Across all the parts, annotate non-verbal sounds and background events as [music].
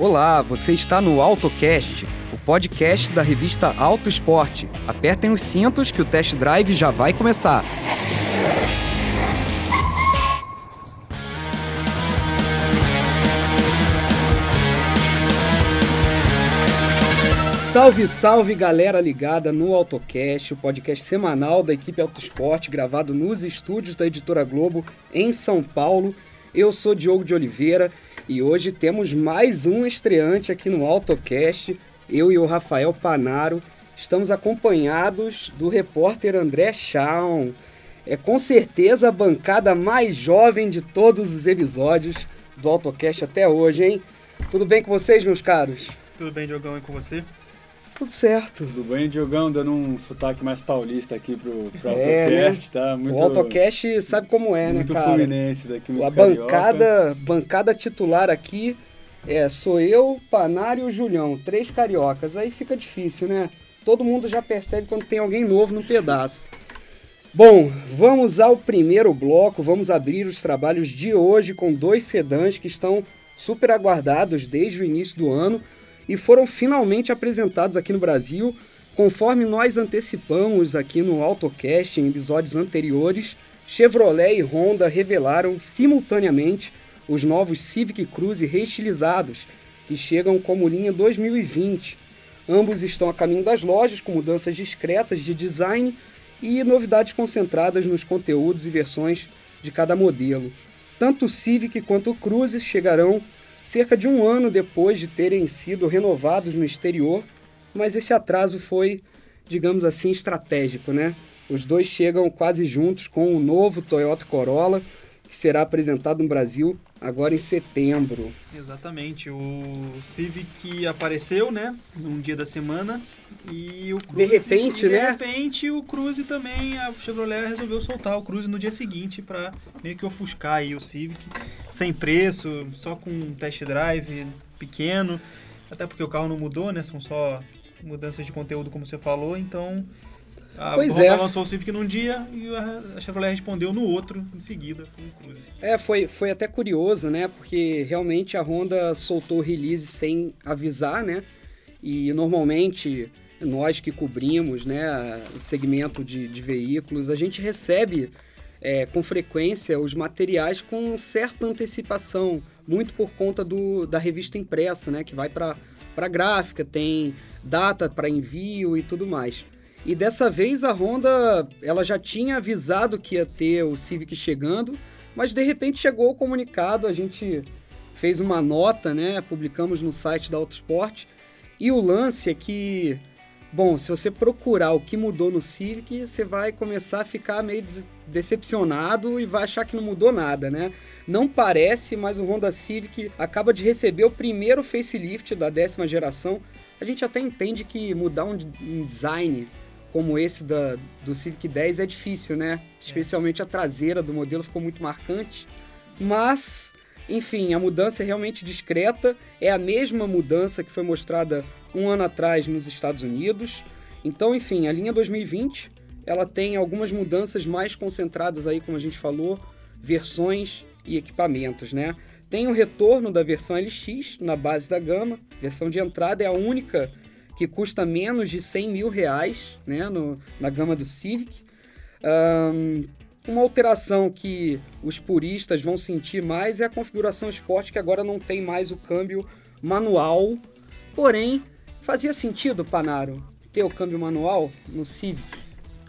Olá, você está no AutoCast, o podcast da revista Auto Esporte. Apertem os cintos que o test drive já vai começar. Salve, salve galera ligada no AutoCast, o podcast semanal da equipe Auto Esporte, gravado nos estúdios da Editora Globo em São Paulo. Eu sou Diogo de Oliveira e hoje temos mais um estreante aqui no AutoCast. Eu e o Rafael Panaro estamos acompanhados do repórter André Chaun. É com certeza a bancada mais jovem de todos os episódios do AutoCast até hoje, hein? Tudo bem com vocês, meus caros? Tudo bem, Diogão, e com você? Tudo certo. Tudo bem, Diogão, dando um sotaque mais paulista aqui pro, pro é, AutoCast, né? tá? Muito, o AutoCast sabe como é, né, cara? Muito fluminense daqui, muito A bancada, bancada titular aqui é sou eu, Panário e o Julião, três cariocas. Aí fica difícil, né? Todo mundo já percebe quando tem alguém novo no pedaço. Bom, vamos ao primeiro bloco, vamos abrir os trabalhos de hoje com dois sedãs que estão super aguardados desde o início do ano e foram finalmente apresentados aqui no Brasil, conforme nós antecipamos aqui no AutoCast em episódios anteriores. Chevrolet e Honda revelaram simultaneamente os novos Civic Cruze reestilizados, que chegam como linha 2020. Ambos estão a caminho das lojas com mudanças discretas de design e novidades concentradas nos conteúdos e versões de cada modelo. Tanto o Civic quanto o Cruze chegarão cerca de um ano depois de terem sido renovados no exterior, mas esse atraso foi, digamos assim, estratégico, né? Os dois chegam quase juntos com o novo Toyota Corolla, que será apresentado no Brasil agora em setembro. Exatamente. O Civic apareceu, né, num dia da semana e o Cruze, de repente, de né? De repente o Cruze também, a Chevrolet resolveu soltar o Cruze no dia seguinte para meio que ofuscar aí o Civic sem preço, só com um test drive pequeno, até porque o carro não mudou, né? São só mudanças de conteúdo como você falou, então a pois Honda é. lançou o Civic num dia e a Chevrolet respondeu no outro, em seguida, com o Cruze. É, foi, foi até curioso, né? Porque realmente a Honda soltou o release sem avisar, né? E normalmente nós que cobrimos né, o segmento de, de veículos, a gente recebe é, com frequência os materiais com certa antecipação, muito por conta do, da revista impressa, né? Que vai para a gráfica, tem data para envio e tudo mais. E dessa vez a Honda, ela já tinha avisado que ia ter o Civic chegando, mas de repente chegou o comunicado, a gente fez uma nota, né, publicamos no site da Autosport, e o lance é que, bom, se você procurar o que mudou no Civic, você vai começar a ficar meio decepcionado e vai achar que não mudou nada, né? Não parece, mas o Honda Civic acaba de receber o primeiro facelift da décima geração. A gente até entende que mudar um, um design como esse da, do Civic 10 é difícil, né? Especialmente a traseira do modelo ficou muito marcante. Mas, enfim, a mudança é realmente discreta. É a mesma mudança que foi mostrada um ano atrás nos Estados Unidos. Então, enfim, a linha 2020 ela tem algumas mudanças mais concentradas aí, como a gente falou, versões e equipamentos, né? Tem o retorno da versão LX na base da gama. Versão de entrada é a única que custa menos de 100 mil reais né, no, na gama do Civic. Um, uma alteração que os puristas vão sentir mais é a configuração Sport, que agora não tem mais o câmbio manual. Porém, fazia sentido, Panaro, ter o câmbio manual no Civic?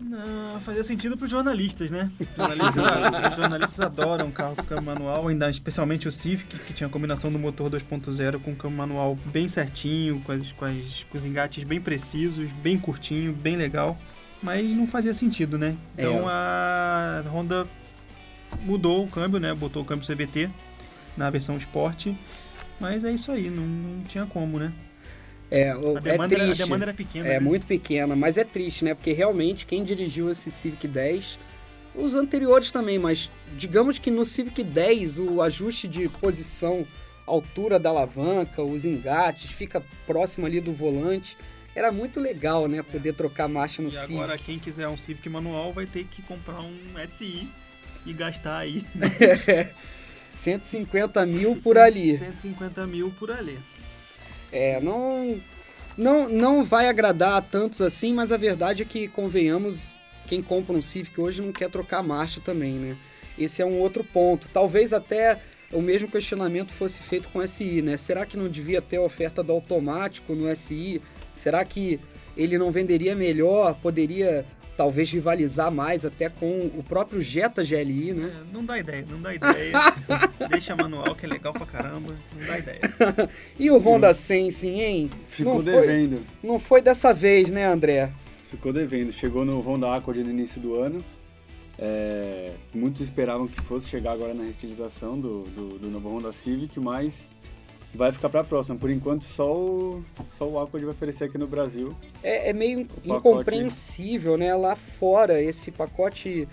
Não, fazia sentido para os jornalistas, né? Jornalistas, jornalistas adoram carro com câmbio manual, ainda especialmente o Civic, que tinha a combinação do motor 2.0 com o câmbio manual bem certinho, com, as, com, as, com os engates bem precisos, bem curtinho, bem legal. Mas não fazia sentido, né? Então é. a Honda mudou o câmbio, né? Botou o câmbio CVT na versão Sport. Mas é isso aí, não, não tinha como, né? É, a, demanda é triste. Era, a demanda era pequena. É né? muito pequena, mas é triste, né? Porque realmente quem dirigiu esse Civic 10, os anteriores também, mas digamos que no Civic 10 o ajuste de posição, altura da alavanca, os engates, fica próximo ali do volante. Era muito legal, né? Poder trocar marcha no e Civic. agora quem quiser um Civic manual vai ter que comprar um SI e gastar aí. [laughs] 150 mil por ali. 150 mil por ali. É, não, não, não vai agradar a tantos assim, mas a verdade é que, convenhamos, quem compra um Civic hoje não quer trocar marcha também, né? Esse é um outro ponto. Talvez até o mesmo questionamento fosse feito com o SI, né? Será que não devia ter a oferta do automático no SI? Será que ele não venderia melhor? Poderia talvez rivalizar mais até com o próprio Jetta GLI, né? É, não dá ideia, não dá ideia. [laughs] Deixa manual que é legal pra caramba, não dá ideia. [laughs] e o Honda Sensing, hein? Ficou não devendo. Foi, não foi dessa vez, né, André? Ficou devendo. Chegou no Honda Accord no início do ano. É, muitos esperavam que fosse chegar agora na restilização do, do, do novo Honda Civic, mas vai ficar para a próxima. Por enquanto, só o, só o Accord vai oferecer aqui no Brasil. É, é meio incompreensível, né? Lá fora, esse pacote,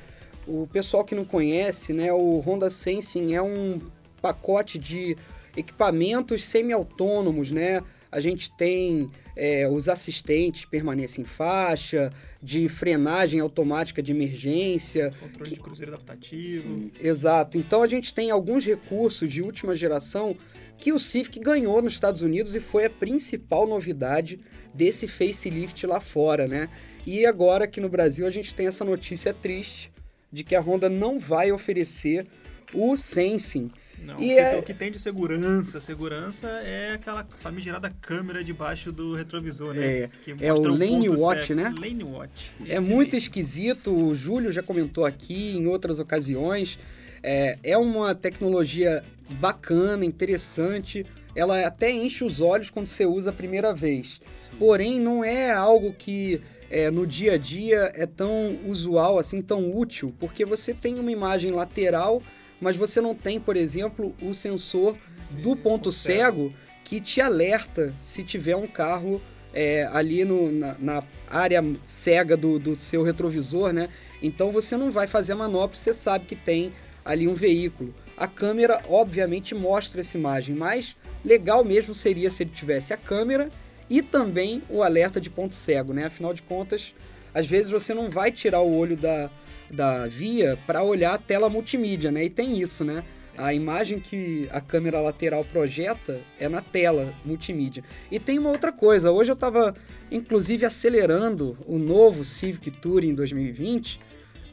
o pessoal que não conhece, né? O Honda Sensing é um pacote de equipamentos semi-autônomos, né? A gente tem é, os assistentes permanecem em faixa, de frenagem automática de emergência. Controle que... de cruzeiro adaptativo. Sim, exato. Então a gente tem alguns recursos de última geração que o Civic ganhou nos Estados Unidos e foi a principal novidade desse facelift lá fora, né? E agora aqui no Brasil a gente tem essa notícia triste de que a Honda não vai oferecer o Sensing. Não, e o, que, é... o que tem de segurança, segurança é aquela famigerada câmera debaixo do retrovisor, né? É, é o Lane Watch, né? Lane Watch. É muito esquisito, o Júlio já comentou aqui em outras ocasiões. É, é uma tecnologia bacana, interessante. Ela até enche os olhos quando você usa a primeira vez. Porém, não é algo que é, no dia a dia é tão usual, assim, tão útil, porque você tem uma imagem lateral, mas você não tem, por exemplo, o sensor do ponto cego que te alerta se tiver um carro é, ali no, na, na, área cega do, do seu retrovisor, né? Então você não vai fazer a manobra, você sabe que tem ali um veículo. A câmera, obviamente, mostra essa imagem, mas legal mesmo seria se ele tivesse a câmera e também o alerta de ponto cego, né? Afinal de contas, às vezes você não vai tirar o olho da, da via para olhar a tela multimídia, né? E tem isso, né? A imagem que a câmera lateral projeta é na tela multimídia. E tem uma outra coisa, hoje eu estava inclusive acelerando o novo Civic Touring 2020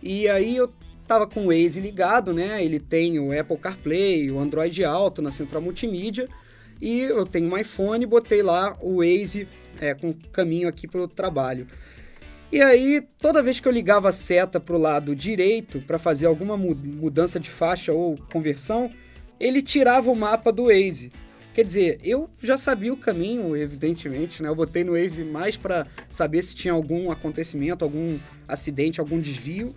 e aí eu Tava com o Waze ligado, né? Ele tem o Apple CarPlay, o Android Auto na central multimídia. E eu tenho um iPhone, botei lá o Waze é, com caminho aqui para o trabalho. E aí, toda vez que eu ligava a seta para o lado direito para fazer alguma mudança de faixa ou conversão, ele tirava o mapa do Waze. Quer dizer, eu já sabia o caminho, evidentemente, né? Eu botei no Waze mais para saber se tinha algum acontecimento, algum acidente, algum desvio.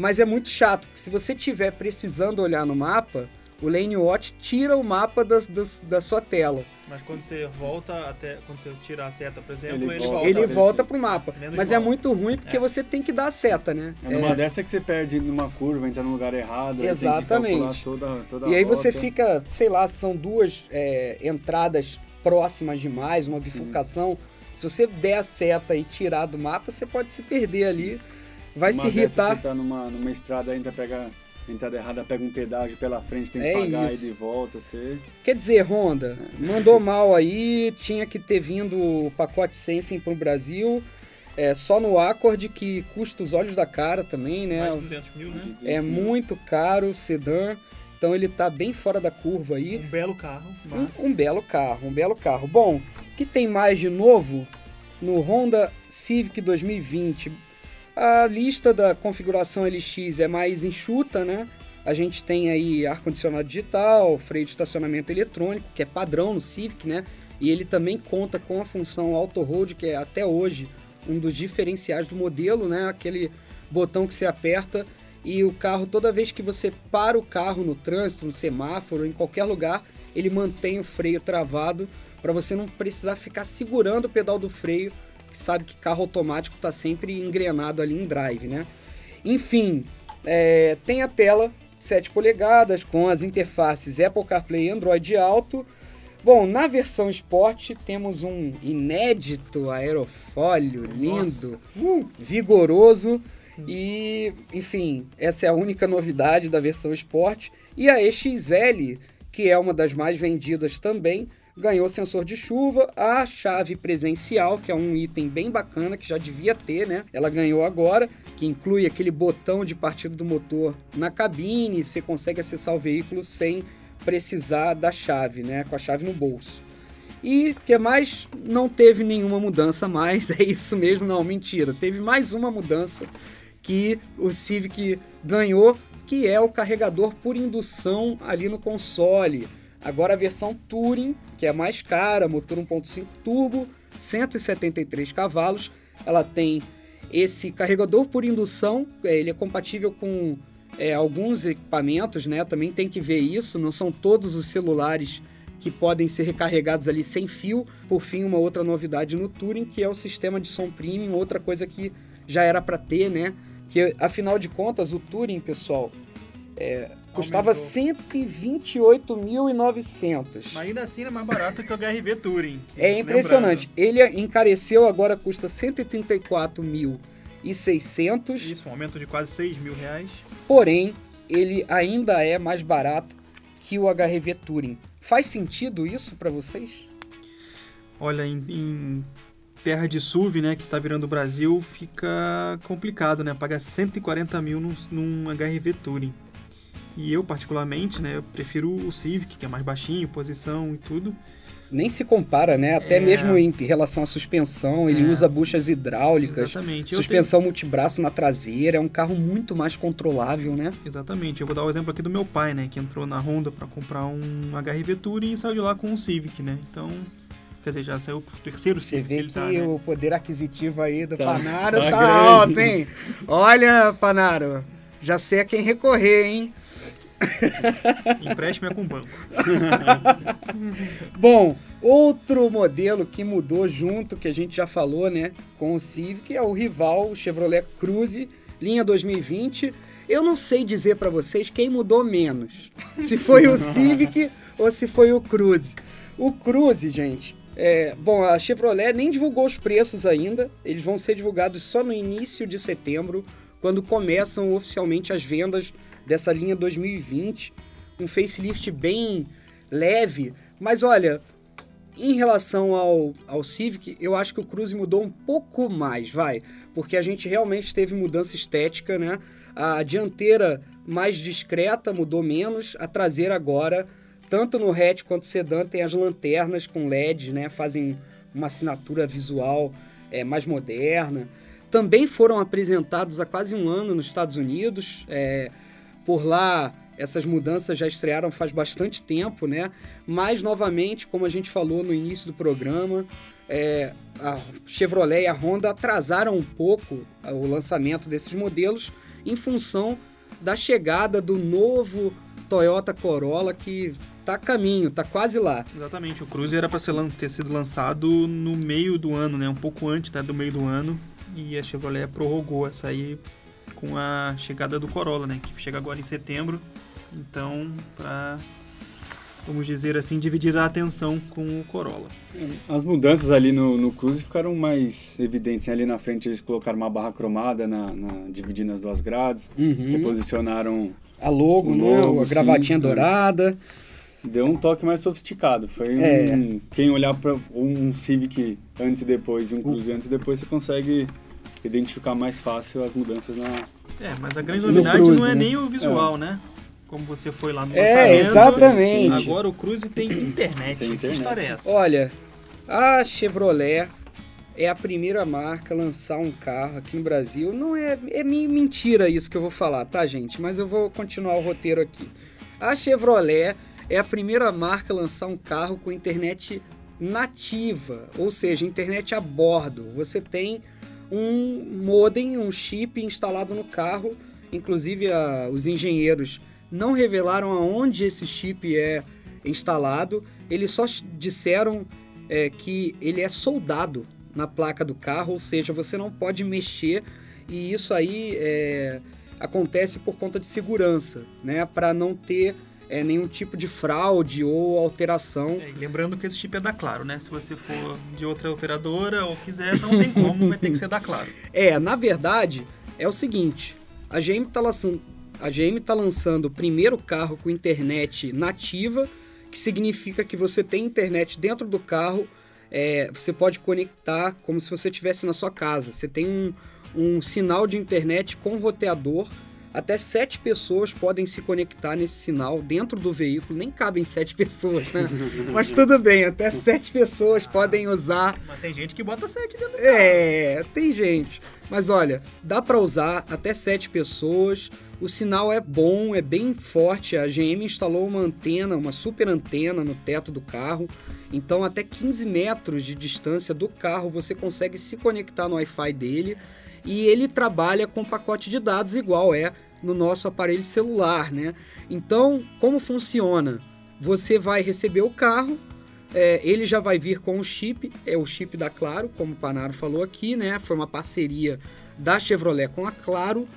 Mas é muito chato, porque se você tiver precisando olhar no mapa, o Lane Watch tira o mapa das, das, da sua tela. Mas quando você volta até. Quando você tira a seta, por exemplo, ele, ele volta. Ele volta pro mapa. Menos mas é muito ruim porque é. você tem que dar a seta, né? É numa é. dessa que você perde numa curva, entra no lugar errado. Exatamente. Toda, toda e aí você fica, sei lá, são duas é, entradas próximas demais, uma bifurcação. Se você der a seta e tirar do mapa, você pode se perder Sim. ali vai Uma se irritar. Você tá numa, numa estrada ainda pega entrada errada, pega um pedágio pela frente, tem que é pagar isso. e de volta. Você... Quer dizer, Honda, mandou mal aí, tinha que ter vindo o pacote Sensing para o Brasil. É, só no Accord, que custa os olhos da cara também, né? Mais de 200 mil, né? 200 é mil. muito caro o sedã. Então ele tá bem fora da curva aí. Um belo carro, mas... um, um belo carro, um belo carro. Bom, o que tem mais de novo no Honda Civic 2020? A lista da configuração LX é mais enxuta, né? A gente tem aí ar-condicionado digital, freio de estacionamento eletrônico, que é padrão no Civic, né? E ele também conta com a função Auto Hold, que é até hoje um dos diferenciais do modelo, né? Aquele botão que você aperta e o carro, toda vez que você para o carro no trânsito, no semáforo, em qualquer lugar, ele mantém o freio travado para você não precisar ficar segurando o pedal do freio que sabe que carro automático está sempre engrenado ali em drive, né? Enfim, é, tem a tela 7 polegadas com as interfaces Apple CarPlay e Android Auto. Bom, na versão Sport temos um inédito aerofólio lindo, uh, vigoroso e, enfim, essa é a única novidade da versão Sport. E a EXL, que é uma das mais vendidas também, ganhou sensor de chuva, a chave presencial, que é um item bem bacana que já devia ter, né? Ela ganhou agora, que inclui aquele botão de partida do motor na cabine, você consegue acessar o veículo sem precisar da chave, né? Com a chave no bolso. E que mais? Não teve nenhuma mudança mais, [laughs] é isso mesmo, não, mentira. Teve mais uma mudança que o Civic ganhou, que é o carregador por indução ali no console. Agora a versão Touring, que é mais cara, motor 1.5 turbo, 173 cavalos, ela tem esse carregador por indução, é, ele é compatível com é, alguns equipamentos, né? Também tem que ver isso, não são todos os celulares que podem ser recarregados ali sem fio. Por fim, uma outra novidade no Touring, que é o sistema de som premium, outra coisa que já era para ter, né? Que afinal de contas, o Touring, pessoal, é, custava 128.900. Mas ainda assim é mais barato que o HRV Touring. É impressionante. Lembrando. Ele encareceu, agora custa 134.600. Isso, um aumento de quase 6 mil reais. Porém, ele ainda é mais barato que o HRV Touring. Faz sentido isso para vocês? Olha, em, em, terra de SUV, né, que tá virando o Brasil, fica complicado, né? Pagar 140 mil num, num HRV Touring. E eu, particularmente, né, eu prefiro o Civic, que é mais baixinho, posição e tudo. Nem se compara, né? Até é... mesmo em relação à suspensão, ele é, usa buchas hidráulicas, exatamente. suspensão tenho... multibraço na traseira, é um carro muito mais controlável, né? Exatamente. Eu vou dar o exemplo aqui do meu pai, né, que entrou na Honda para comprar um HRV Touring e saiu de lá com um Civic, né? Então, Quer dizer, já saiu o terceiro Você vê que, que tá, né? o poder aquisitivo aí do tá, Panaro tá, tá alto, hein? Olha, Panaro, já sei a quem recorrer, hein? [laughs] Empréstimo é com banco. [laughs] Bom, outro modelo que mudou junto, que a gente já falou, né, com o Civic, é o rival, o Chevrolet Cruze, linha 2020. Eu não sei dizer para vocês quem mudou menos, se foi o [laughs] Civic ou se foi o Cruze. O Cruze, gente, é, bom, a Chevrolet nem divulgou os preços ainda, eles vão ser divulgados só no início de setembro, quando começam oficialmente as vendas dessa linha 2020, um facelift bem leve, mas olha, em relação ao, ao Civic, eu acho que o Cruze mudou um pouco mais, vai, porque a gente realmente teve mudança estética, né? A dianteira mais discreta mudou menos, a traseira agora, tanto no hatch quanto no sedã, tem as lanternas com LED, né? Fazem uma assinatura visual é, mais moderna. Também foram apresentados há quase um ano nos Estados Unidos. É, por lá, essas mudanças já estrearam faz bastante tempo, né? Mas, novamente, como a gente falou no início do programa, é, a Chevrolet e a Honda atrasaram um pouco o lançamento desses modelos em função da chegada do novo Toyota Corolla que está a caminho, está quase lá. Exatamente, o Cruze era para ter sido lançado no meio do ano, né? Um pouco antes né, do meio do ano, e a Chevrolet prorrogou essa aí com a chegada do Corolla, né? Que chega agora em setembro. Então, para vamos dizer assim, dividir a atenção com o Corolla. As mudanças ali no, no Cruze ficaram mais evidentes. Ali na frente eles colocaram uma barra cromada, na, na dividindo as duas grades, uhum. reposicionaram a logo, né? a gravatinha sim, dourada. Deu um toque mais sofisticado. Foi é. um, quem olhar para um Civic antes e depois e um Cruze antes e depois, você consegue identificar mais fácil as mudanças na. É, mas a grande novidade Cruze, não é né? nem o visual, é. né? Como você foi lá no É, exatamente. Agora o Cruze tem internet. tem internet. É essa? Olha, a Chevrolet é a primeira marca a lançar um carro aqui no Brasil. Não é, é mentira isso que eu vou falar, tá, gente? Mas eu vou continuar o roteiro aqui. A Chevrolet é a primeira marca a lançar um carro com internet nativa, ou seja, internet a bordo. Você tem um modem, um chip instalado no carro. Inclusive, a, os engenheiros não revelaram aonde esse chip é instalado. Eles só disseram é, que ele é soldado na placa do carro, ou seja, você não pode mexer. E isso aí é, acontece por conta de segurança, né? Para não ter é, nenhum tipo de fraude ou alteração. É, lembrando que esse chip é da Claro, né? Se você for de outra operadora ou quiser, não tem como, vai ter que ser da Claro. É, na verdade, é o seguinte: a GM está lançando, a GM tá lançando o primeiro carro com internet nativa que significa que você tem internet dentro do carro, é, você pode conectar como se você estivesse na sua casa. Você tem um, um sinal de internet com roteador. Até sete pessoas podem se conectar nesse sinal dentro do veículo. Nem cabem sete [laughs] pessoas, né? Mas tudo bem, até sete pessoas podem usar. Mas tem gente que bota sete dentro do carro. É, tem gente. Mas olha, dá para usar até sete pessoas. O sinal é bom, é bem forte. A GM instalou uma antena, uma super antena no teto do carro. Então, até 15 metros de distância do carro, você consegue se conectar no Wi-Fi dele. E ele trabalha com pacote de dados igual é no nosso aparelho celular, né? Então, como funciona? Você vai receber o carro, é, ele já vai vir com o chip, é o chip da Claro, como o Panaro falou aqui, né? Foi uma parceria da Chevrolet com a Claro.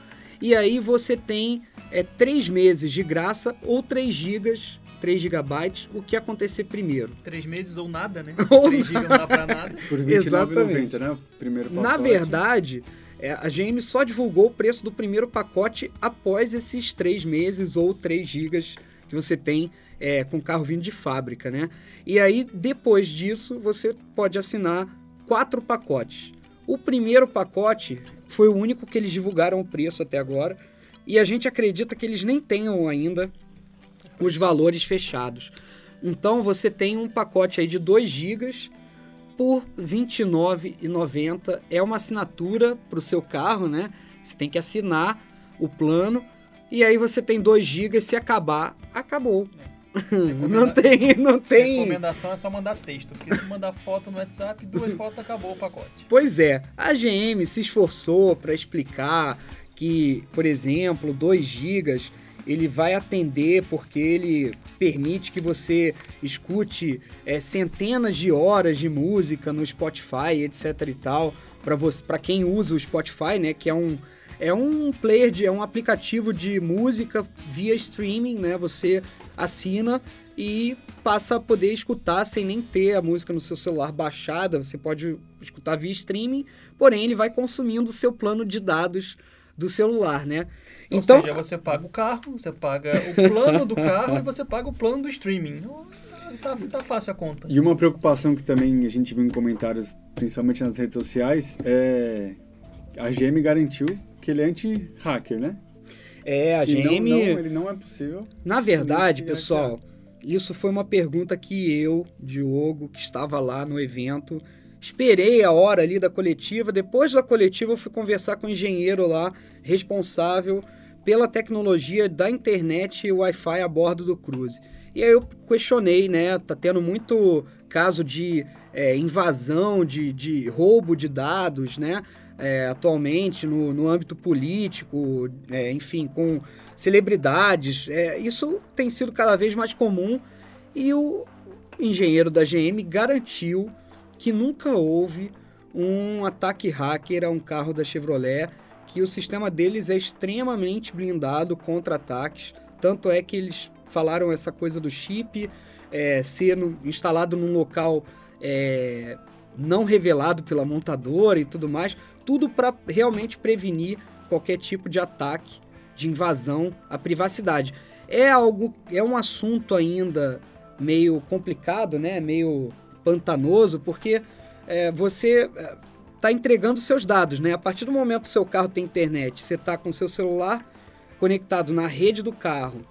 E aí você tem é, três meses de graça ou 3 gigas 3 gigabytes, o que acontecer primeiro? Três meses ou nada, né? Ou 3 GB não dá pra nada. Por Exatamente. R$29,90, né? O primeiro pacote. Na verdade, é, a GM só divulgou o preço do primeiro pacote após esses três meses ou 3 gigas que você tem é, com o carro vindo de fábrica, né? E aí, depois disso, você pode assinar quatro pacotes. O primeiro pacote foi o único que eles divulgaram o preço até agora. E a gente acredita que eles nem tenham ainda os valores fechados. Então você tem um pacote aí de 2 GB por R$ 29,90. É uma assinatura para o seu carro, né? Você tem que assinar o plano. E aí você tem 2 GB, se acabar, acabou. [laughs] não tem, não tem. Recomendação é só mandar texto, porque se mandar foto no WhatsApp, duas [laughs] fotos acabou o pacote. Pois é, a GM se esforçou para explicar que, por exemplo, 2 GB ele vai atender porque ele permite que você escute é, centenas de horas de música no Spotify, etc e tal, para quem usa o Spotify, né, que é um é um player de é um aplicativo de música via streaming, né? Você assina e passa a poder escutar sem nem ter a música no seu celular baixada, você pode escutar via streaming, porém ele vai consumindo o seu plano de dados do celular, né? Ou Então, seja, você paga o carro, você paga o plano do carro [laughs] e você paga o plano do streaming. Então, Tá, tá fácil a conta. E uma preocupação que também a gente viu em comentários, principalmente nas redes sociais, é a GM garantiu que ele é anti-hacker, né? é a Que não- GM não, ele não é possível. Na verdade, pessoal, isso foi uma pergunta que eu, Diogo, que estava lá no evento, esperei a hora ali da coletiva. Depois da coletiva, eu fui conversar com o engenheiro lá, responsável pela tecnologia da internet e Wi-Fi a bordo do Cruze. E aí eu questionei, né? Tá tendo muito caso de é, invasão, de, de roubo de dados, né? é, atualmente no, no âmbito político, é, enfim, com celebridades. É, isso tem sido cada vez mais comum e o engenheiro da GM garantiu que nunca houve um ataque hacker a um carro da Chevrolet, que o sistema deles é extremamente blindado contra ataques. Tanto é que eles falaram essa coisa do chip é, ser no- instalado num local é, não revelado pela montadora e tudo mais, tudo para realmente prevenir qualquer tipo de ataque, de invasão à privacidade. É algo, é um assunto ainda meio complicado, né? Meio pantanoso, porque é, você está entregando seus dados, né? A partir do momento que seu carro tem internet, você está com seu celular conectado na rede do carro,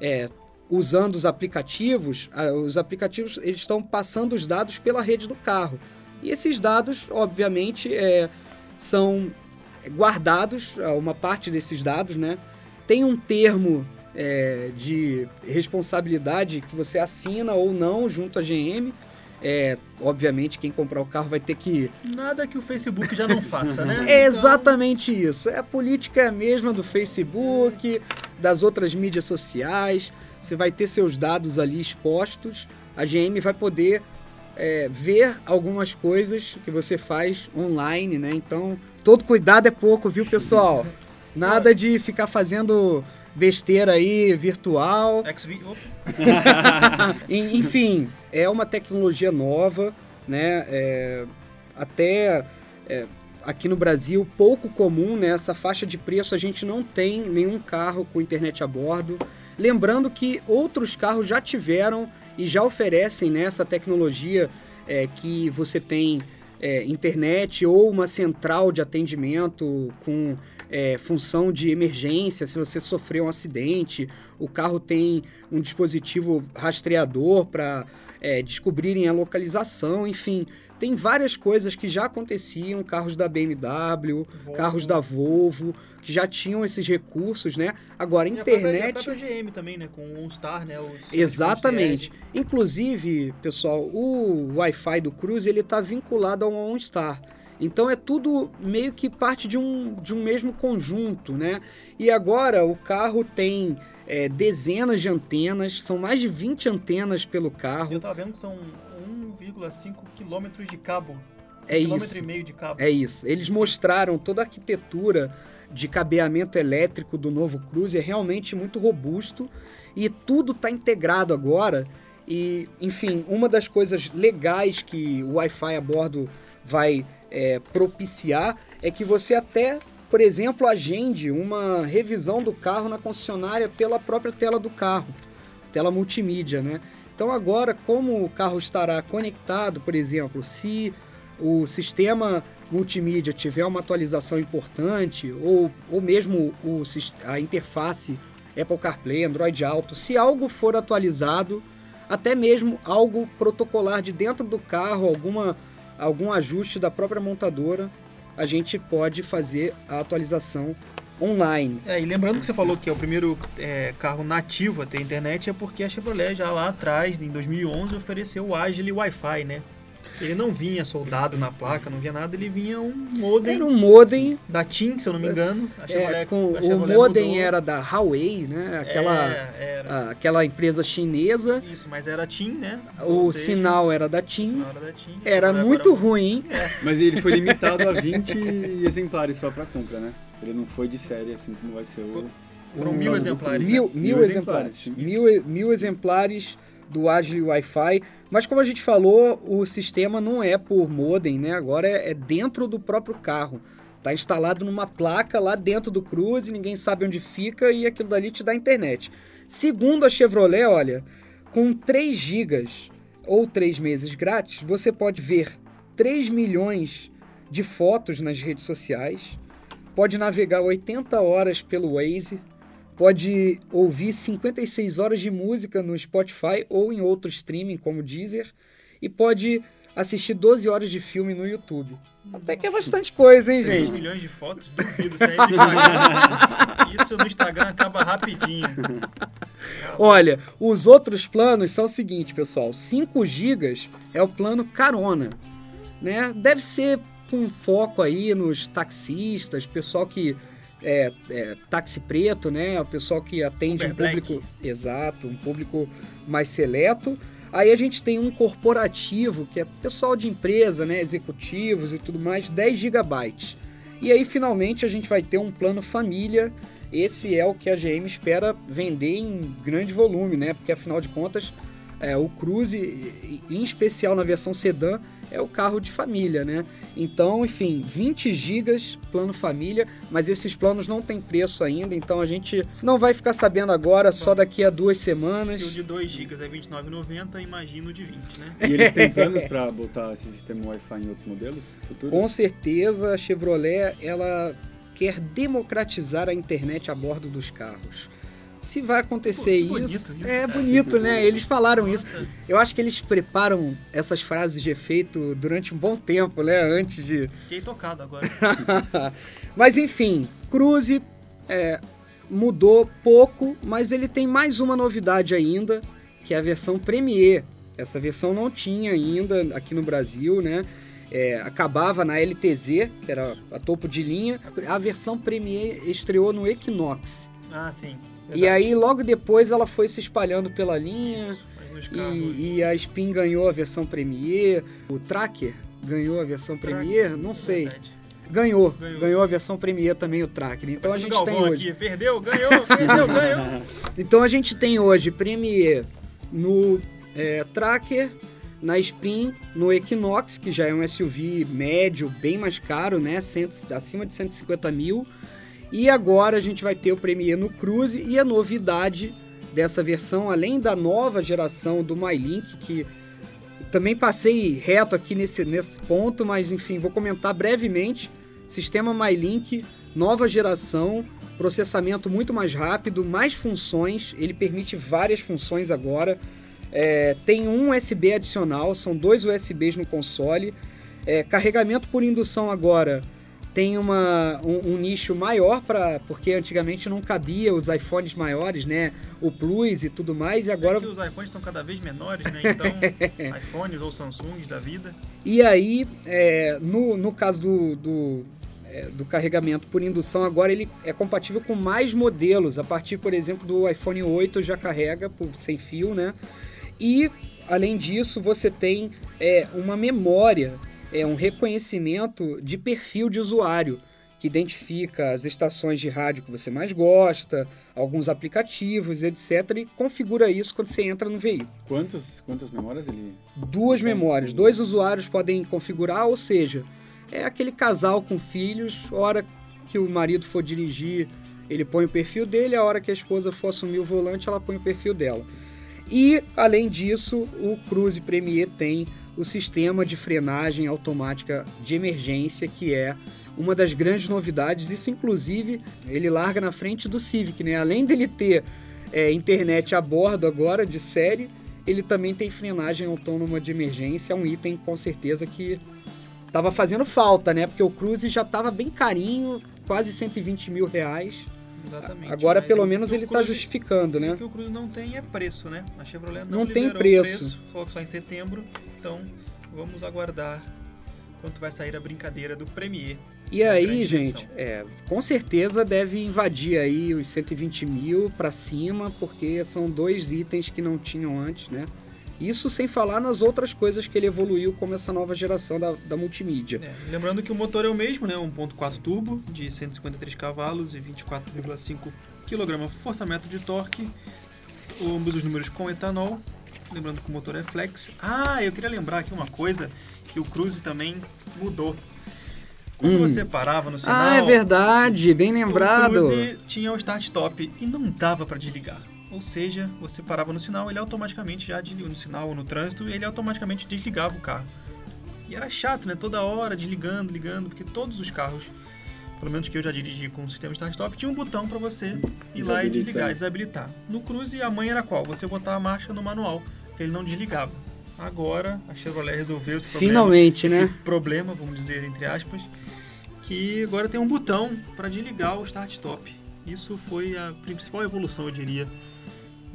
é, usando os aplicativos, os aplicativos eles estão passando os dados pela rede do carro. E esses dados, obviamente, é, são guardados, ah, uma parte desses dados, né? Tem um termo é, de responsabilidade que você assina ou não junto à GM. É, obviamente, quem comprar o carro vai ter que Nada que o Facebook já não faça, né? é [laughs] exatamente isso. É a política é a mesma do Facebook, das outras mídias sociais. Você vai ter seus dados ali expostos. A GM vai poder é, ver algumas coisas que você faz online, né? Então, todo cuidado é pouco, viu, pessoal? [laughs] Nada de ficar fazendo besteira aí virtual. Então, [laughs] Enfim, é uma tecnologia nova, né? É, até é, aqui no Brasil, pouco comum, né? Faixa de preço a gente não tem nenhum carro com internet a bordo. Lembrando que outros carros já tiveram e já oferecem né, tecnologia é, que você tem é, internet ou uma central de atendimento com é, função de emergência, se você sofreu um acidente, o carro tem um dispositivo rastreador para é, descobrirem a localização, enfim. Tem várias coisas que já aconteciam, carros da BMW, Volvo. carros da Volvo, que já tinham esses recursos, né? Agora, a internet... A própria, GM também, né? Com o OnStar, né? Os, Exatamente. Inclusive, pessoal, o Wi-Fi do Cruze, ele está vinculado ao OnStar. Então é tudo meio que parte de um, de um mesmo conjunto, né? E agora o carro tem é, dezenas de antenas, são mais de 20 antenas pelo carro. Eu tava vendo que são 1,5 quilômetros de cabo. É um isso. e meio de cabo. É isso. Eles mostraram toda a arquitetura de cabeamento elétrico do novo Cruze, é realmente muito robusto e tudo está integrado agora. E, enfim, uma das coisas legais que o Wi-Fi a bordo vai é, propiciar é que você até, por exemplo, agende uma revisão do carro na concessionária pela própria tela do carro, tela multimídia, né? Então agora, como o carro estará conectado, por exemplo, se o sistema multimídia tiver uma atualização importante, ou, ou mesmo o, a interface Apple CarPlay, Android Auto, se algo for atualizado, até mesmo algo protocolar de dentro do carro, alguma algum ajuste da própria montadora, a gente pode fazer a atualização online. É, e lembrando que você falou que é o primeiro é, carro nativo a ter internet, é porque a Chevrolet já lá atrás, em 2011, ofereceu o Agile Wi-Fi, né? Ele não vinha soldado na placa, não vinha nada, ele vinha um modem. Era um modem. Da TIM, se eu não me engano. É, com, o modem mudou. era da Huawei, né? Aquela, é, a, aquela empresa chinesa. Isso, mas era TIM, né? O seja, sinal era da TIM. Era, da TIM, era muito agora... ruim. É. Mas ele foi limitado a [laughs] 20 exemplares só para compra, né? Ele não foi de série assim como vai ser o. Foram mil exemplares. Mil, né? mil, mil exemplares. exemplares. Mil, mil exemplares do Agile Wi-Fi. Mas como a gente falou, o sistema não é por modem, né? Agora é, dentro do próprio carro. Está instalado numa placa lá dentro do Cruze, ninguém sabe onde fica e aquilo dali te dá internet. Segundo a Chevrolet, olha, com 3 gigas ou 3 meses grátis, você pode ver 3 milhões de fotos nas redes sociais, pode navegar 80 horas pelo Waze, pode ouvir 56 horas de música no Spotify ou em outro streaming como Deezer e pode assistir 12 horas de filme no YouTube. Até que é bastante coisa, hein, gente? 3 milhões de fotos? Duvido. Isso, aí no Instagram, isso no Instagram acaba rapidinho. Olha, os outros planos são o seguinte, pessoal. 5 GB é o plano carona. Né? Deve ser com foco aí nos taxistas, pessoal que é, é, táxi preto, né? O pessoal que atende Uber um público Black. exato, um público mais seleto. Aí a gente tem um corporativo, que é pessoal de empresa, né, executivos e tudo mais, 10 gigabytes. E aí finalmente a gente vai ter um plano família. Esse é o que a GM espera vender em grande volume, né? Porque afinal de contas, é, o Cruze, em especial na versão sedã, é o carro de família, né? Então, enfim, 20 gigas, plano família, mas esses planos não têm preço ainda, então a gente não vai ficar sabendo agora, só daqui a duas semanas. Se o de 2 gigas é R$29,90, imagino o de 20, né? E eles têm planos para botar esse sistema Wi-Fi em outros modelos futuros? Com certeza, a Chevrolet, ela quer democratizar a internet a bordo dos carros se vai acontecer Pô, isso, isso, É bonito, né? Eles falaram Nossa. isso. Eu acho que eles preparam essas frases de efeito durante um bom tempo, né? Antes de. Fiquei tocado agora. [laughs] mas enfim, Cruze é, mudou pouco, mas ele tem mais uma novidade ainda, que é a versão Premier. Essa versão não tinha ainda aqui no Brasil, né? É, acabava na LTZ, que era a topo de linha. A versão Premier estreou no Equinox. Ah, sim. E aí, logo depois, ela foi se espalhando pela linha. E, e, a Spin ganhou a versão Premier. O Tracker ganhou a versão Tracker, Premier. Não sei. Ganhou, ganhou, ganhou. a versão Premier também o Tracker. Então a gente tem hoje. Aqui. Perdeu, ganhou, perdeu, [laughs] ganhou. Então a gente tem hoje Premier no é, Tracker, na Spin, no Equinox, que já é um SUV médio, bem mais caro, né? Cento, acima de 150 mil. E agora a gente vai ter o Premiere no Cruze e a novidade dessa versão, além da nova geração do MyLink, que também passei reto aqui nesse, nesse ponto, mas enfim, vou comentar brevemente. Sistema MyLink, nova geração, processamento muito mais rápido, mais funções, ele permite várias funções agora. É, tem um USB adicional, são dois USBs no console. É, carregamento por indução agora tem uma, um, um nicho maior para porque antigamente não cabia os iPhones maiores, né? O Plus e tudo mais e agora é os iPhones estão cada vez menores, né? [laughs] Então iPhones ou Samsungs da vida. E aí é, no, no caso do, do, é, do carregamento por indução agora ele é compatível com mais modelos a partir, por exemplo, do iPhone 8 já carrega por sem fio, né? E além disso você tem é, uma memória é um reconhecimento de perfil de usuário, que identifica as estações de rádio que você mais gosta, alguns aplicativos, etc. E configura isso quando você entra no veículo. Quantas, quantas memórias ele. Duas memórias. Dois usuários podem configurar, ou seja, é aquele casal com filhos, hora que o marido for dirigir, ele põe o perfil dele, a hora que a esposa for assumir o volante, ela põe o perfil dela. E, além disso, o Cruze Premier tem o sistema de frenagem automática de emergência, que é uma das grandes novidades. Isso, inclusive, ele larga na frente do Civic, né? Além dele ter é, internet a bordo agora de série, ele também tem frenagem autônoma de emergência, um item com certeza que estava fazendo falta, né? Porque o Cruze já estava bem carinho, quase 120 mil reais. Exatamente. Agora, pelo menos, ele está justificando, né? O que o Cruze não tem é preço, né? A Chevrolet não, não tem preço. preço. Falou que só em setembro. Então, vamos aguardar quanto vai sair a brincadeira do Premier. E aí, gente, é, com certeza deve invadir aí os 120 mil para cima, porque são dois itens que não tinham antes, né? Isso sem falar nas outras coisas que ele evoluiu, como essa nova geração da, da multimídia. É, lembrando que o motor é o mesmo, né? 1.4 turbo de 153 cavalos e 24,5 kg forçamento de torque. Ambos os números com etanol. Lembrando que o motor é flex. Ah, eu queria lembrar aqui uma coisa que o Cruze também mudou. Quando hum. você parava no sinal... Ah, é verdade, bem lembrado. O Cruze tinha o start-stop e não dava para desligar. Ou seja, você parava no sinal, ele automaticamente já no sinal ou no trânsito, ele automaticamente desligava o carro. E era chato, né? Toda hora desligando, ligando, porque todos os carros, pelo menos que eu já dirigi com o sistema start-stop, tinha um botão para você ir lá e desligar, e desabilitar. No Cruze, a mãe era qual? Você botar a marcha no manual, que ele não desligava. Agora, a Chevrolet resolveu esse problema. Finalmente, né? Esse problema, vamos dizer, entre aspas, que agora tem um botão para desligar o start-stop. Isso foi a principal evolução, eu diria,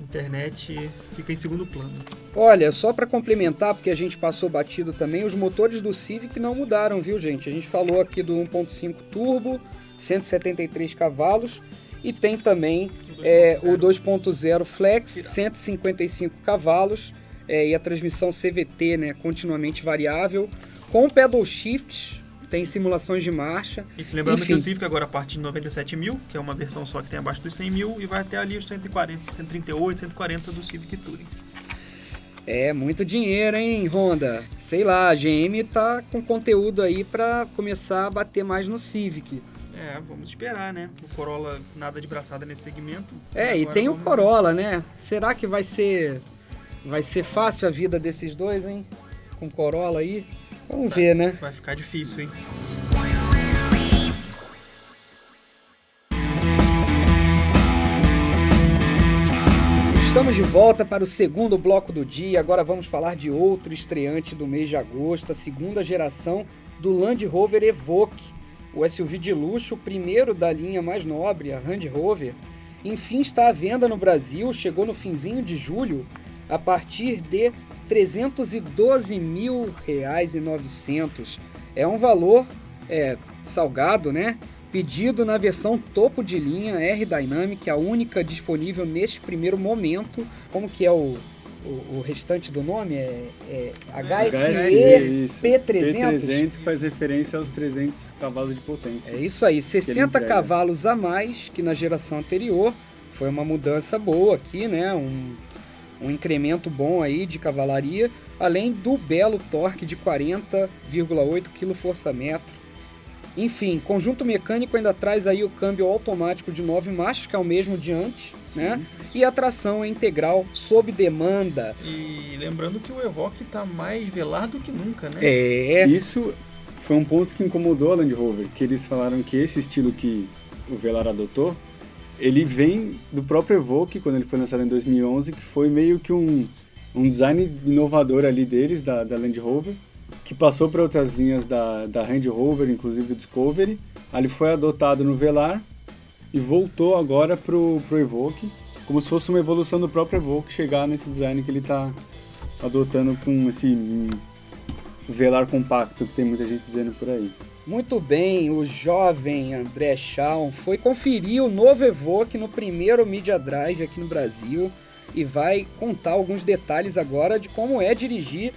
internet fica em segundo plano. Olha, só para complementar, porque a gente passou batido também, os motores do Civic não mudaram, viu, gente? A gente falou aqui do 1.5 turbo, 173 cavalos, e tem também é, o 2.0 Flex, 155 cavalos, é, e a transmissão CVT, né, continuamente variável, com pedal shift, tem simulações de marcha. Isso, lembrando Enfim. que o Civic agora a partir de 97 mil, que é uma versão só que tem abaixo dos 100 mil, e vai até ali os 140, 138, 140 do Civic Touring. É muito dinheiro, hein, Honda? Sei lá, a GM tá com conteúdo aí para começar a bater mais no Civic. É, vamos esperar, né? O Corolla nada de braçada nesse segmento. É, e tem vamos... o Corolla, né? Será que vai ser vai ser fácil a vida desses dois, hein? Com Corolla aí? Vamos tá, ver, né? Vai ficar difícil, hein? Estamos de volta para o segundo bloco do dia. Agora vamos falar de outro estreante do mês de agosto, a segunda geração do Land Rover Evoque, o SUV de luxo, o primeiro da linha mais nobre, a Land Rover. Enfim, está à venda no Brasil, chegou no finzinho de julho a partir de 312 mil reais e 900. É um valor é, salgado, né? Pedido na versão topo de linha R Dynamic, a única disponível neste primeiro momento. Como que é o, o, o restante do nome? É, é HSE P300. P300 que faz referência aos 300 cavalos de potência. É isso aí, 60 cavalos a mais que na geração anterior. Foi uma mudança boa aqui, né? Um, um incremento bom aí de cavalaria, além do belo torque de 40,8 kgfm. Enfim, conjunto mecânico ainda traz aí o câmbio automático de nove marchas, que é o mesmo de antes, né? E a tração é integral sob demanda. E lembrando que o Evoque tá mais velar do que nunca, né? É. Isso foi um ponto que incomodou a Land Rover, que eles falaram que esse estilo que o Velar adotou, ele vem do próprio Evoque, quando ele foi lançado em 2011, que foi meio que um, um design inovador ali deles, da, da Land Rover, que passou para outras linhas da, da Land Rover, inclusive o Discovery. Ali foi adotado no Velar e voltou agora pro, pro Evoque, como se fosse uma evolução do próprio Evoque chegar nesse design que ele está adotando com esse velar compacto que tem muita gente dizendo por aí. Muito bem, o jovem André Shawn foi conferir o novo Evoque no primeiro Media Drive aqui no Brasil e vai contar alguns detalhes agora de como é dirigir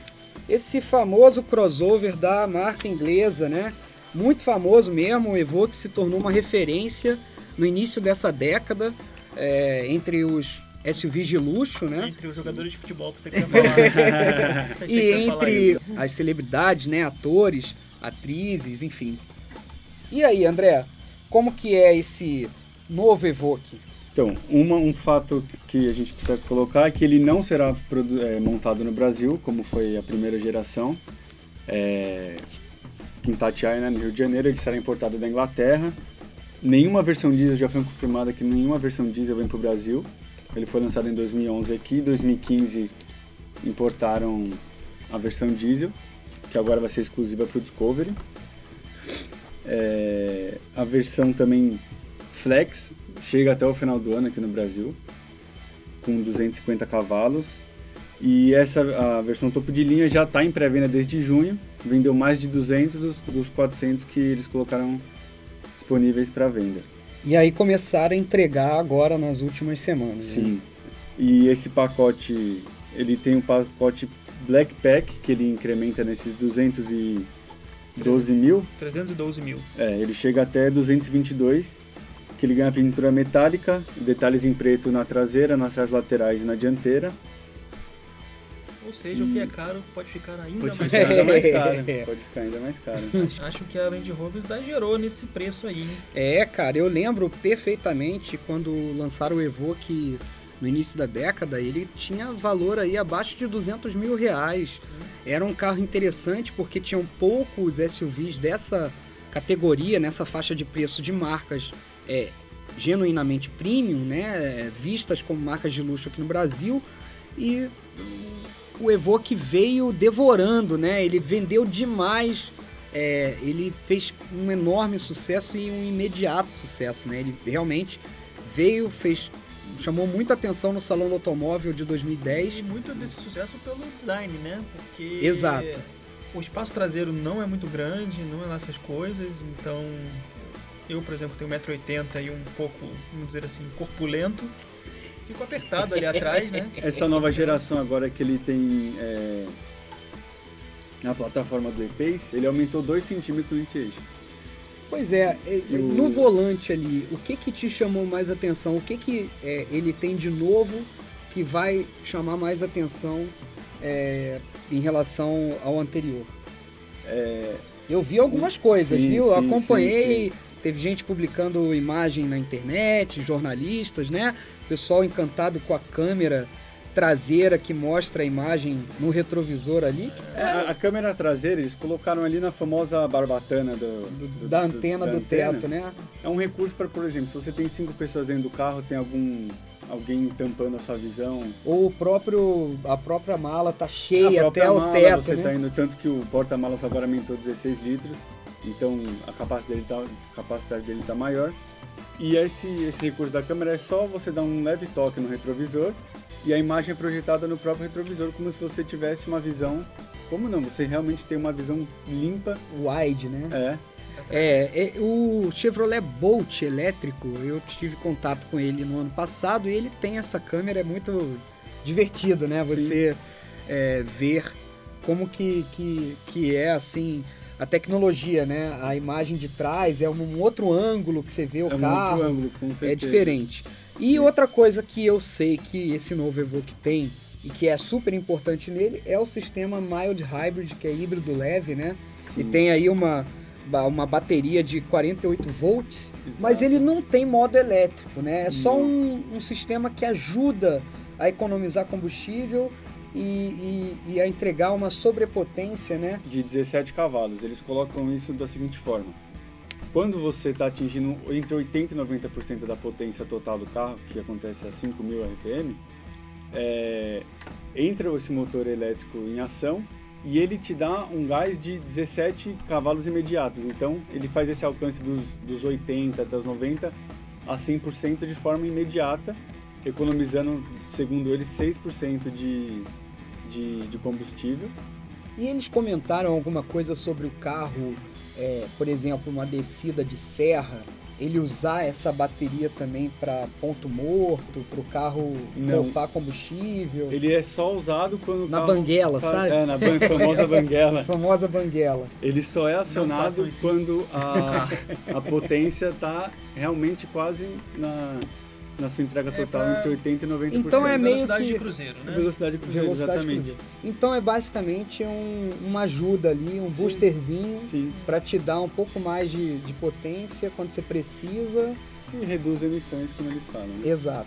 esse famoso crossover da marca inglesa, né? Muito famoso mesmo, o Evoque se tornou uma referência no início dessa década é, entre os SUVs de luxo, né? Entre os jogadores de futebol, pra você [laughs] que quer falar. Que E entre as celebridades, né? Atores, atrizes, enfim. E aí, André, como que é esse novo Evoque? Então, uma, um fato que a gente precisa colocar é que ele não será é, montado no Brasil, como foi a primeira geração. É, em Tatiaia, no Rio de Janeiro, ele será importado da Inglaterra. Nenhuma versão diesel já foi confirmada que nenhuma versão diesel vem para o Brasil. Ele foi lançado em 2011 aqui, em 2015 importaram a versão diesel, que agora vai ser exclusiva para o Discovery. É, a versão também Flex chega até o final do ano aqui no Brasil, com 250 cavalos. E essa a versão topo de linha já está em pré-venda desde junho, vendeu mais de 200 dos, dos 400 que eles colocaram disponíveis para venda. E aí começaram a entregar agora nas últimas semanas. né? Sim. E esse pacote, ele tem um pacote Black Pack, que ele incrementa nesses 212 mil. 312 mil. É, ele chega até 222, que ele ganha pintura metálica, detalhes em preto na traseira, nas áreas laterais e na dianteira. Ou seja, o que é caro pode ficar ainda Pode mais ficar caro. ainda mais caro. [laughs] Pode ficar ainda mais caro. [laughs] Acho que a Land Rover exagerou nesse preço aí, hein? É, cara, eu lembro perfeitamente quando lançaram o Evoque no início da década, ele tinha valor aí abaixo de 200 mil reais. Era um carro interessante porque tinham poucos SUVs dessa categoria, nessa faixa de preço de marcas é, genuinamente premium, né? é, Vistas como marcas de luxo aqui no Brasil. E o Evoque veio devorando, né? Ele vendeu demais é, ele fez um enorme sucesso e um imediato sucesso, né? Ele realmente veio, fez, chamou muita atenção no Salão do Automóvel de 2010. E muito desse sucesso pelo design, né? Porque Exato. o espaço traseiro não é muito grande, não é lá essas coisas, então eu, por exemplo, tenho 1,80m e um pouco, vamos dizer assim, corpulento. Fico apertado ali atrás, né? [laughs] Essa nova geração agora que ele tem é, na plataforma do E-Pace, ele aumentou 2 centímetros no eixos. Pois é, é, no volante ali, o que que te chamou mais atenção? O que que é, ele tem de novo que vai chamar mais atenção é, em relação ao anterior? Eu vi algumas coisas, Sim, viu? Eu sim, acompanhei, sim, teve gente publicando imagem na internet, jornalistas, né? Pessoal encantado com a câmera traseira que mostra a imagem no retrovisor ali. É, a, a câmera traseira eles colocaram ali na famosa barbatana do, do- da do- antena da do antena. teto, né? É um recurso para, por exemplo, se você tem cinco pessoas dentro do carro, tem algum alguém tampando a sua visão. Ou o próprio, a própria mala tá A cheia até o mala, teto, você né? tá indo tanto que o porta-malas agora aumentou 16 litros, então a capacidade dele tá, a capacidade dele tá maior. E esse, esse recurso da câmera é só você dar um leve toque no retrovisor e a imagem é projetada no próprio retrovisor como se você tivesse uma visão. Como não? Você realmente tem uma visão limpa. Wide, né? É. É, é, o Chevrolet Bolt elétrico, eu tive contato com ele no ano passado e ele tem essa câmera, é muito divertido, né? Você é, ver como que, que, que é assim a tecnologia, né? A imagem de trás é um outro ângulo que você vê o é um carro. outro ângulo, com certeza. É diferente. E outra coisa que eu sei que esse novo Evoque tem e que é super importante nele é o sistema Mild Hybrid, que é híbrido leve, né? E Sim. tem aí uma, uma bateria de 48 volts, Exato. mas ele não tem modo elétrico, né? É só um, um sistema que ajuda a economizar combustível e, e- e a entregar uma sobrepotência, né? de 17 cavalos. Eles colocam isso da seguinte forma: quando você está atingindo entre 80% e 90% da potência total do carro, que acontece a 5.000 RPM, é, entra esse motor elétrico em ação e ele te dá um gás de 17 cavalos imediatos. Então ele faz esse alcance dos, dos 80 até os 90 a 100% de forma imediata, economizando, segundo eles, 6% de, de, de combustível. E eles comentaram alguma coisa sobre o carro, é, por exemplo, uma descida de serra, ele usar essa bateria também para ponto morto, para o carro Não. poupar combustível. Ele é só usado quando o Na carro banguela, fa- sabe? É, na ban- famosa [laughs] banguela. famosa banguela. Ele só é acionado quando a, [laughs] a potência está realmente quase na, na sua entrega É total pra- entre 80% e 90%. Então é meio Velocidade que- de cruzeiro, né? Velocidade cruzeiro, Velocidade exatamente. cruzeiro. Então é basicamente um- uma ajuda ali, um Sim. boosterzinho para te dar um pouco mais de, de potência quando você precisa. e reduz emissões, como eles falam. né? Exato.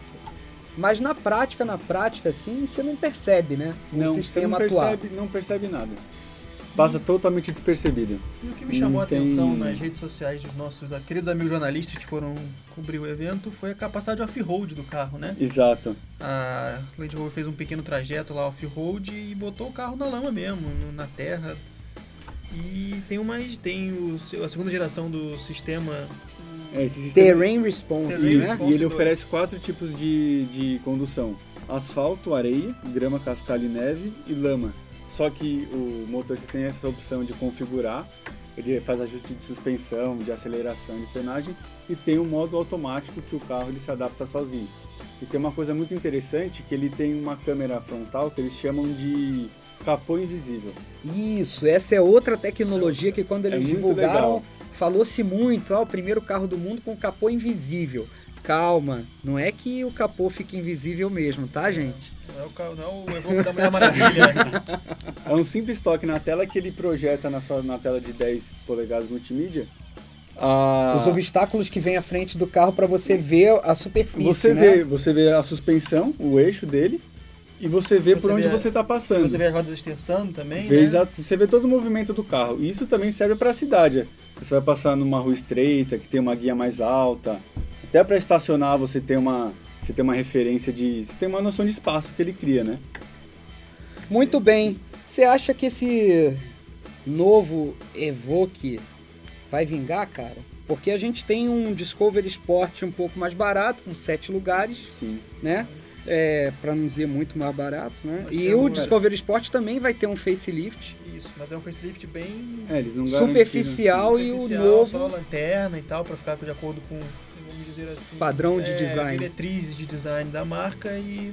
Mas na prática, na prática, assim, você não percebe, né? O Não, você sistema não atuar. percebe, não percebe nada. Passa totalmente despercebido. E o que me chamou a atenção nas redes sociais dos nossos queridos amigos jornalistas que foram cobrir o evento foi a capacidade off-road do carro, né? Exato. A Land Rover fez um pequeno trajeto lá off-road e botou o carro na lama mesmo, na terra. E tem uma tem o, a segunda geração do sistema É, esse sistema Terrain Response, Terrain né? Isso, Response e ele dois. oferece quatro tipos de, de condução: asfalto, areia, grama, cascalho e neve e lama. Só que o motor você tem essa opção de configurar, ele faz ajuste de suspensão, de aceleração, de frenagem e tem um modo automático que o carro ele se adapta sozinho. E tem uma coisa muito interessante que ele tem uma câmera frontal que eles chamam de capô invisível. Isso, essa é outra tecnologia que quando É eles muito divulgaram, falou-se muito, ah, o primeiro carro do mundo com capô invisível. Calma, não é que o capô fica invisível mesmo, tá, gente? Não é o, carro- não é o Evoque da Mulher Maravilha. né? É um simples toque na tela que ele projeta na, sua, na tela de 10 polegadas multimídia. a- Os obstáculos que vem à frente do carro para você ver a superfície, Você né? vê, você vê a suspensão, o eixo dele, e você vê Você por onde vê- você está passando. Você vê as rodas esterçando também, Vê né? exato- você vê todo o movimento do carro. E isso também serve para a cidade. Você vai passar numa rua estreita, que tem uma guia mais alta. Até para estacionar você tem uma você tem uma referência de, você tem uma noção de espaço que ele cria, né? Muito bem. Você acha que esse novo Evoque vai vingar, cara? Porque a gente tem um Discovery Sport um pouco mais barato, com sete lugares, Sim. né? É, para não dizer muito mais barato, né? Mas E tem o um- Discovery Sport também vai ter um facelift Isso, mas é um facelift bem É, eles não garantiram- superficial e o superficial, novo só lanterna e tal, pra ficar de acordo com, vamos dizer assim... Padrão de é, design. Diretrizes de design da marca e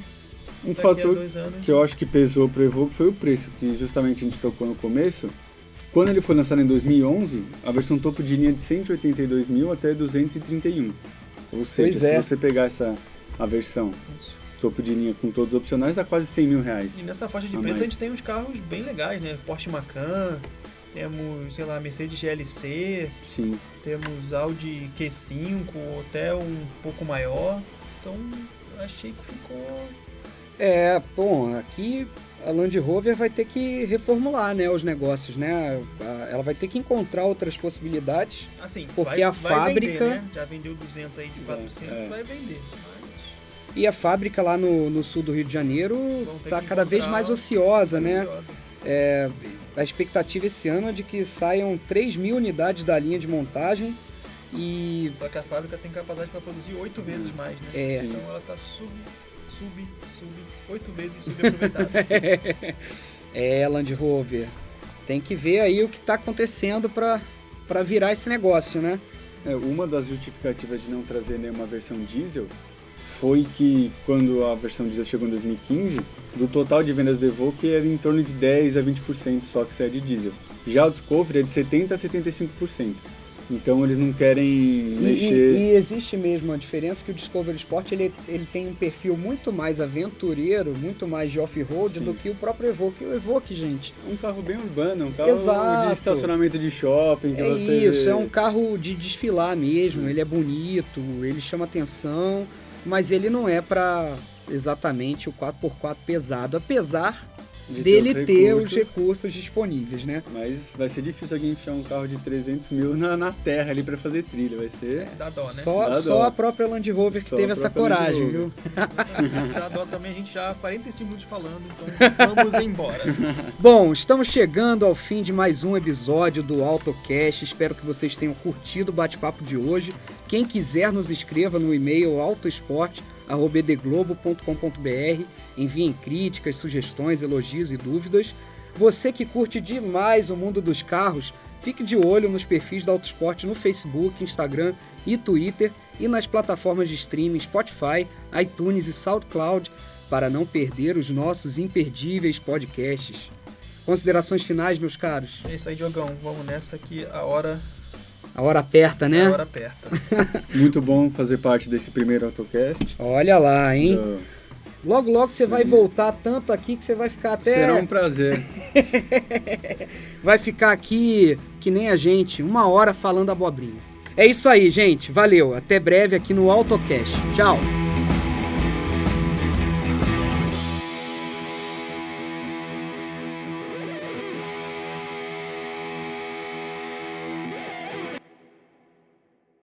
Um a fator dois anos... que eu acho que pesou pro Evoque foi o preço, que justamente a gente tocou no começo. Quando ele foi lançado em 2011, a versão topo de linha é de 182 mil até 231. Ou seja, Pois se é. você pegar essa a versão Isso. topo de linha com todos os opcionais, dá quase 100 mil reais. E nessa faixa de A preço a mais. gente tem uns carros bem legais, né? Porsche Macan, temos, sei lá, Mercedes GLC, Sim. Temos Audi Q5, até um pouco maior. Então, achei que ficou... É, bom, aqui a Land Rover vai ter que reformular, né, os negócios, né? Ela vai ter que encontrar outras possibilidades. Assim, Porque vai, a vai fábrica- Vender, né? Já vendeu 200 aí de 400, é. vai vender. Mas... E a fábrica lá no, no sul do Rio de Janeiro está cada vez mais ociosa, né? Ansiosa. É, a expectativa esse ano é de que saiam 3 mil unidades da linha de montagem e Só que a fábrica tem capacidade para produzir 8 vezes mais, né? É. Então ela tá sub, sub, sub, 8 vezes subaproveitada. [laughs] é, Land Rover, tem que ver aí o que está acontecendo para virar esse negócio, né? É, uma das justificativas de não trazer nenhuma versão diesel foi que quando a versão diesel chegou em 2015, do total de vendas do Evoque era em torno de 10 a 20% só que saía de diesel. Já o Discovery é de 70 a 75%. Então eles não querem E, mexer. e- e existe mesmo a diferença que o Discovery Sport ele, ele tem um perfil muito mais aventureiro, muito mais de off-road do que o próprio Evoque. O Evoque, gente, Um carro bem urbano, um carro Exato. de estacionamento de shopping que é você isso, é um carro de desfilar mesmo. Ele é bonito, ele chama atenção, mas ele não é para exatamente o 4x4 pesado, apesar De ter dele os ter os recursos. disponíveis, né? Mas vai ser difícil alguém enfiar um carro de 300 mil na, na terra ali pra fazer trilha. Vai ser. Dá dó, né? Só, Dá só dó. a própria Land Rover que Só teve essa coragem, viu? [laughs] Dá dó também, a gente já há 45 minutos falando, então vamos embora. [laughs] Bom, estamos chegando ao fim de mais um episódio do AutoCast. Espero que vocês tenham curtido o bate-papo de hoje. Quem quiser nos escreva no e-mail autosport@edglobo.com.br. Enviem críticas, sugestões, elogios e dúvidas. Você que curte demais o mundo dos carros, fique de olho nos perfis da Autosport no Facebook, Instagram e Twitter e nas plataformas de streaming Spotify, iTunes e SoundCloud para não perder os nossos imperdíveis podcasts. Considerações finais, meus caros? É isso aí, Diogão. Vamos nessa que a hora, A hora aperta, né? a hora aperta. [laughs] Muito bom fazer parte desse primeiro AutoCast. Olha lá, hein? Do- Logo, logo você vai voltar tanto aqui que você vai ficar até. Será um prazer. [laughs] Vai ficar aqui que nem a gente, uma hora falando abobrinha. É isso aí, gente. Valeu. Até breve aqui no AutoCast. Tchau.